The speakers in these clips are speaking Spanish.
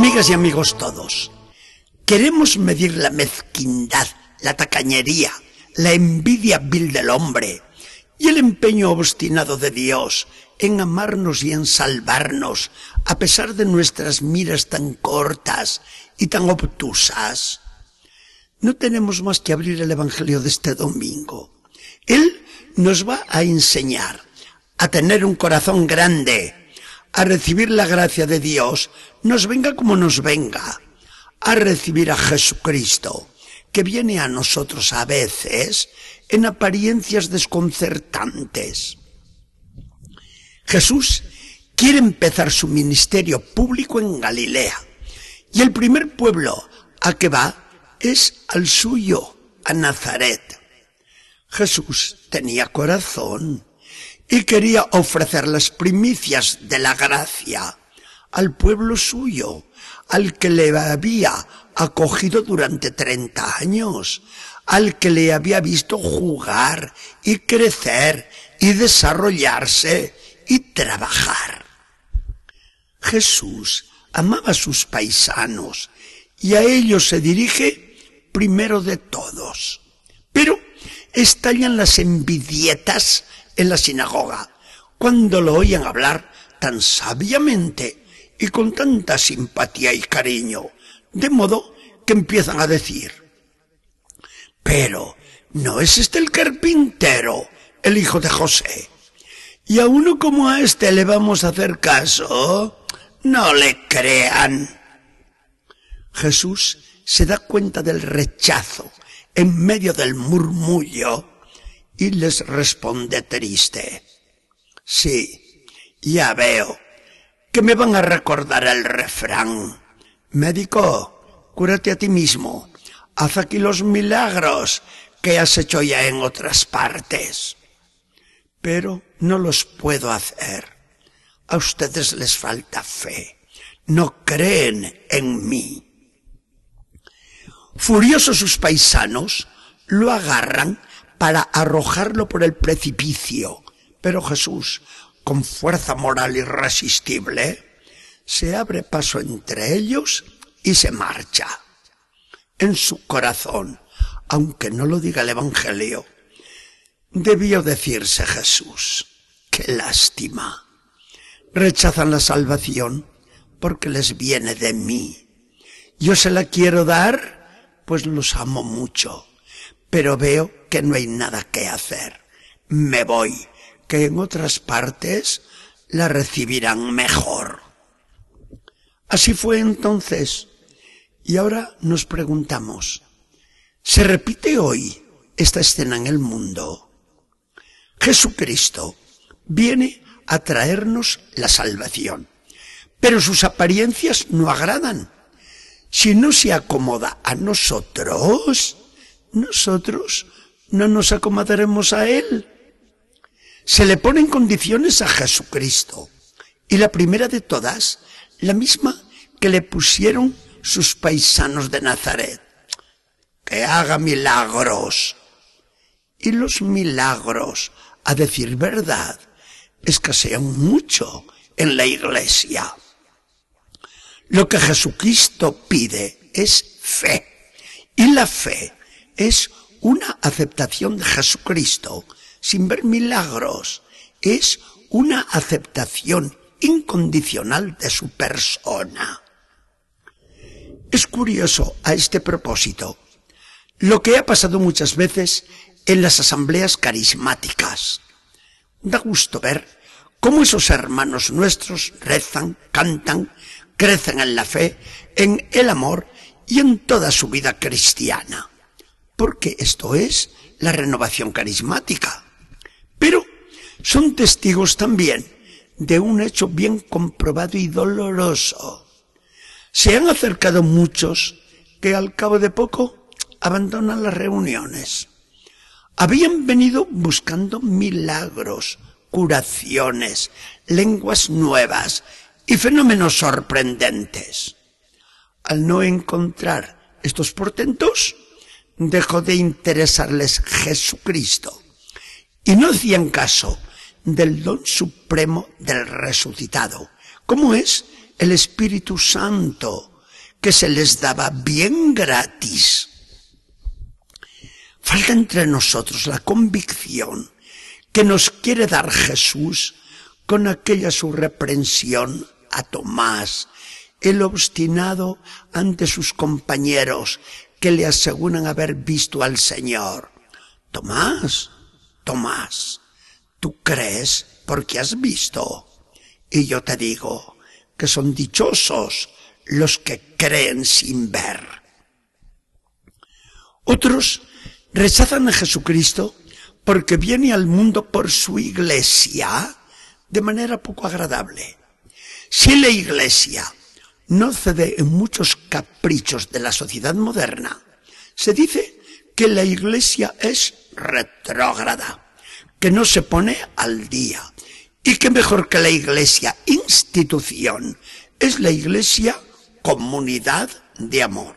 Amigas y amigos todos, queremos medir la mezquindad, la tacañería, la envidia vil del hombre y el empeño obstinado de Dios en amarnos y en salvarnos a pesar de nuestras miras tan cortas y tan obtusas. No tenemos más que abrir el Evangelio de este domingo. Él nos va a enseñar a tener un corazón grande, a recibir la gracia de Dios, nos venga como nos venga, a recibir a Jesucristo, que viene a nosotros a veces en apariencias desconcertantes. Jesús quiere empezar su ministerio público en Galilea, y el primer pueblo a que va es al suyo, a Nazaret. Jesús tenía corazón y quería ofrecer las primicias de la gracia al pueblo suyo, al que le había acogido durante treinta años, al que le había visto jugar y crecer y desarrollarse y trabajar. Jesús amaba a sus paisanos y a ellos se dirige primero de todos. Pero estallan las envidietas en la sinagoga cuando lo oyen hablar tan sabiamente y con tanta simpatía y cariño, de modo que empiezan a decir, pero ¿no es este el carpintero, el hijo de José? Y a uno como a este le vamos a hacer caso. No le crean. Jesús se da cuenta del rechazo en medio del murmullo y les responde triste. Sí, ya veo que me van a recordar el refrán. Médico, cúrate a ti mismo. Haz aquí los milagros que has hecho ya en otras partes. Pero no los puedo hacer. A ustedes les falta fe. No creen en mí. Furiosos sus paisanos, lo agarran para arrojarlo por el precipicio. Pero Jesús, con fuerza moral irresistible, se abre paso entre ellos y se marcha. En su corazón, aunque no lo diga el Evangelio, debió decirse Jesús, qué lástima. Rechazan la salvación porque les viene de mí. Yo se la quiero dar, pues los amo mucho pero veo que no hay nada que hacer. Me voy, que en otras partes la recibirán mejor. Así fue entonces. Y ahora nos preguntamos, ¿se repite hoy esta escena en el mundo? Jesucristo viene a traernos la salvación, pero sus apariencias no agradan. Si no se acomoda a nosotros, nosotros no nos acomodaremos a Él. Se le ponen condiciones a Jesucristo. Y la primera de todas, la misma que le pusieron sus paisanos de Nazaret. Que haga milagros. Y los milagros, a decir verdad, escasean mucho en la iglesia. Lo que Jesucristo pide es fe. Y la fe es una aceptación de Jesucristo sin ver milagros. Es una aceptación incondicional de su persona. Es curioso a este propósito lo que ha pasado muchas veces en las asambleas carismáticas. Da gusto ver cómo esos hermanos nuestros rezan, cantan, crecen en la fe, en el amor y en toda su vida cristiana porque esto es la renovación carismática. Pero son testigos también de un hecho bien comprobado y doloroso. Se han acercado muchos que al cabo de poco abandonan las reuniones. Habían venido buscando milagros, curaciones, lenguas nuevas y fenómenos sorprendentes. Al no encontrar estos portentos, dejó de interesarles Jesucristo y no hacían caso del don supremo del resucitado, como es el Espíritu Santo, que se les daba bien gratis. Falta entre nosotros la convicción que nos quiere dar Jesús con aquella su reprensión a Tomás, el obstinado ante sus compañeros que le aseguran haber visto al Señor. Tomás, Tomás, tú crees porque has visto. Y yo te digo que son dichosos los que creen sin ver. Otros rechazan a Jesucristo porque viene al mundo por su iglesia de manera poco agradable. Si la iglesia no cede en muchos caprichos de la sociedad moderna, se dice que la iglesia es retrógrada, que no se pone al día, y que mejor que la iglesia institución es la iglesia comunidad de amor.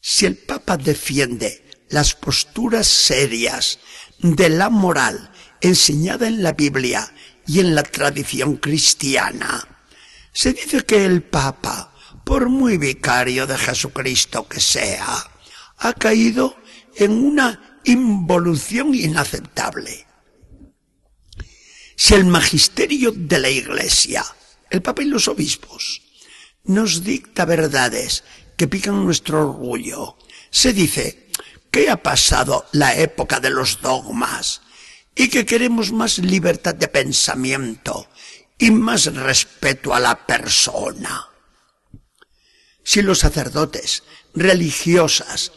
Si el Papa defiende las posturas serias de la moral enseñada en la Biblia y en la tradición cristiana. Se dice que el Papa, por muy vicario de Jesucristo que sea, ha caído en una involución inaceptable. Si el magisterio de la Iglesia, el Papa y los obispos, nos dicta verdades que pican nuestro orgullo, se dice que ha pasado la época de los dogmas y que queremos más libertad de pensamiento y más respeto a la persona. Si los sacerdotes, religiosas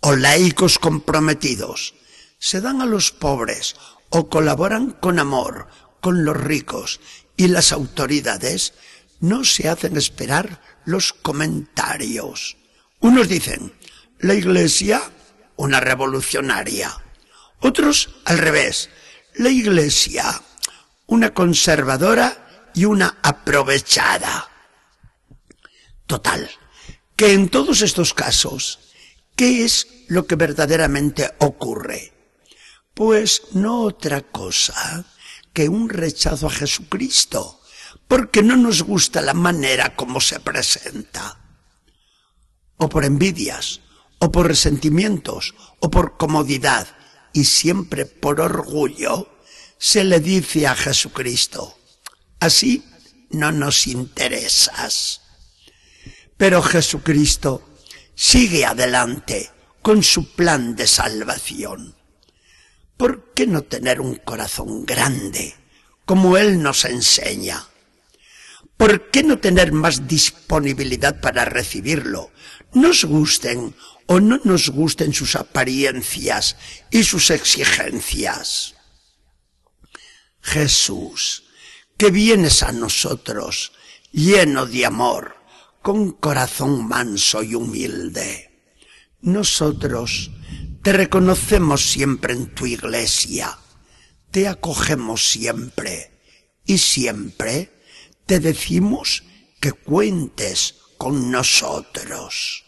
o laicos comprometidos se dan a los pobres o colaboran con amor con los ricos y las autoridades, no se hacen esperar los comentarios. Unos dicen, la Iglesia una revolucionaria. Otros al revés, la Iglesia, una conservadora y una aprovechada. Total, que en todos estos casos, ¿qué es lo que verdaderamente ocurre? Pues no otra cosa que un rechazo a Jesucristo, porque no nos gusta la manera como se presenta. O por envidias, o por resentimientos, o por comodidad, y siempre por orgullo, se le dice a Jesucristo, así no nos interesas. Pero Jesucristo sigue adelante con su plan de salvación. ¿Por qué no tener un corazón grande, como Él nos enseña? ¿Por qué no tener más disponibilidad para recibirlo? Nos gusten o no nos gusten sus apariencias y sus exigencias. Jesús, que vienes a nosotros lleno de amor, con corazón manso y humilde. Nosotros te reconocemos siempre en tu iglesia, te acogemos siempre y siempre te decimos que cuentes con nosotros.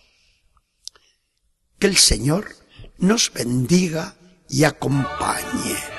Que el Señor nos bendiga y acompañe.